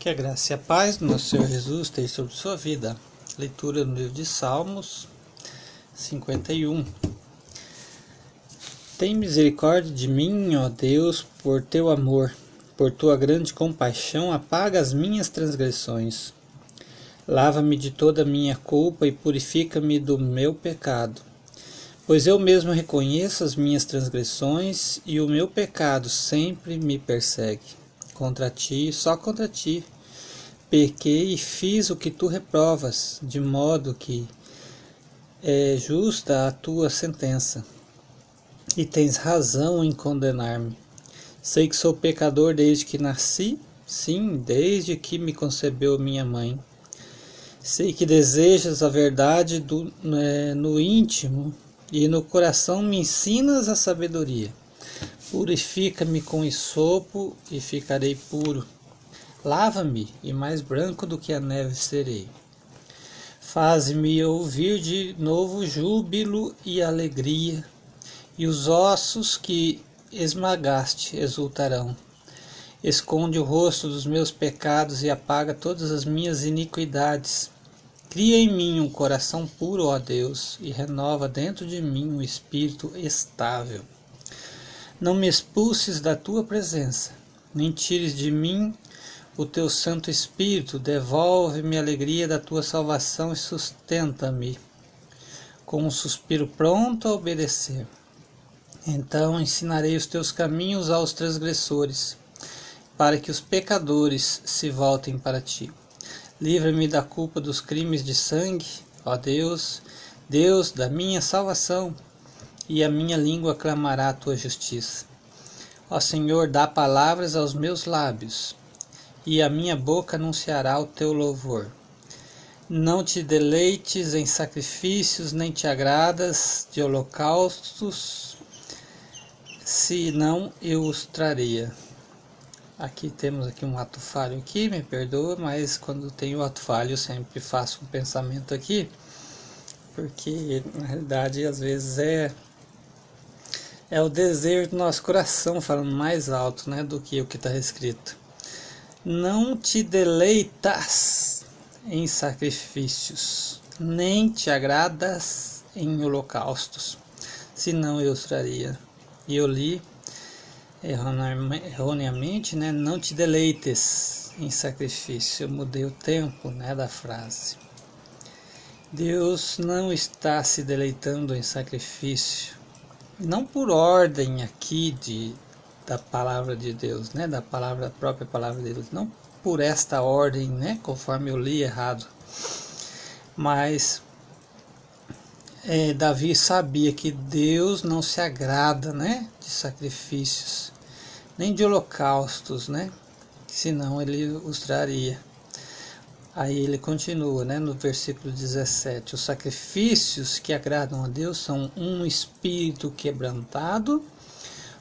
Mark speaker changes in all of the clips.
Speaker 1: Que a graça e a paz do nosso Senhor Jesus esteja sobre sua vida. Leitura no livro de Salmos 51. Tem misericórdia de mim, ó Deus, por teu amor, por tua grande compaixão, apaga as minhas transgressões. Lava-me de toda a minha culpa e purifica-me do meu pecado. Pois eu mesmo reconheço as minhas transgressões e o meu pecado sempre me persegue. Contra ti, só contra ti, pequei e fiz o que tu reprovas, de modo que é justa a tua sentença. E tens razão em condenar-me. Sei que sou pecador desde que nasci, sim, desde que me concebeu minha mãe. Sei que desejas a verdade do, é, no íntimo e no coração me ensinas a sabedoria. Purifica-me com esopo e ficarei puro. Lava-me e mais branco do que a neve serei. Faz-me ouvir de novo júbilo e alegria, e os ossos que esmagaste exultarão. Esconde o rosto dos meus pecados e apaga todas as minhas iniquidades. Cria em mim um coração puro, ó Deus, e renova dentro de mim um espírito estável. Não me expulses da tua presença, nem tires de mim o teu Santo Espírito, devolve-me a alegria da tua salvação e sustenta-me com um suspiro pronto a obedecer. Então ensinarei os teus caminhos aos transgressores para que os pecadores se voltem para ti. Livra-me da culpa dos crimes de sangue, ó Deus, Deus da minha salvação, e a minha língua clamará a tua justiça. Ó Senhor, dá palavras aos meus lábios, e a minha boca anunciará o teu louvor. Não te deleites em sacrifícios, nem te agradas de holocaustos, senão eu os traria. Aqui temos aqui um ato falho aqui, me perdoa, mas quando tenho ato falho eu sempre faço um pensamento aqui, porque na realidade às vezes é é o desejo do nosso coração falando mais alto, né, do que o que está escrito. Não te deleitas em sacrifícios, nem te agradas em holocaustos, senão eu traria. E eu li erroneamente, né? Não te deleites em sacrifício. Eu mudei o tempo, né, da frase. Deus não está se deleitando em sacrifício, não por ordem aqui de da palavra de Deus, né, da palavra da própria palavra de Deus, não por esta ordem, né, conforme eu li errado, mas é, Davi sabia que Deus não se agrada, né, de sacrifícios, nem de holocaustos, né, senão ele os traria. Aí ele continua, né, no versículo 17: Os sacrifícios que agradam a Deus são um espírito quebrantado,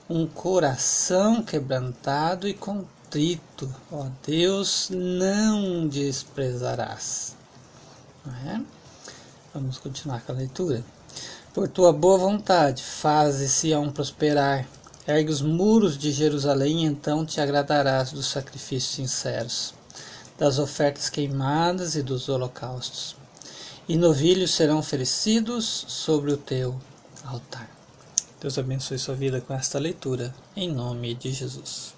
Speaker 1: um coração quebrantado e contrito. Ó Deus, não desprezarás. É? Vamos continuar com a leitura. Por tua boa vontade, faze Sião prosperar. Ergue os muros de Jerusalém, então te agradarás dos sacrifícios sinceros, das ofertas queimadas e dos holocaustos. E novilhos serão oferecidos sobre o teu altar. Deus abençoe sua vida com esta leitura, em nome de Jesus.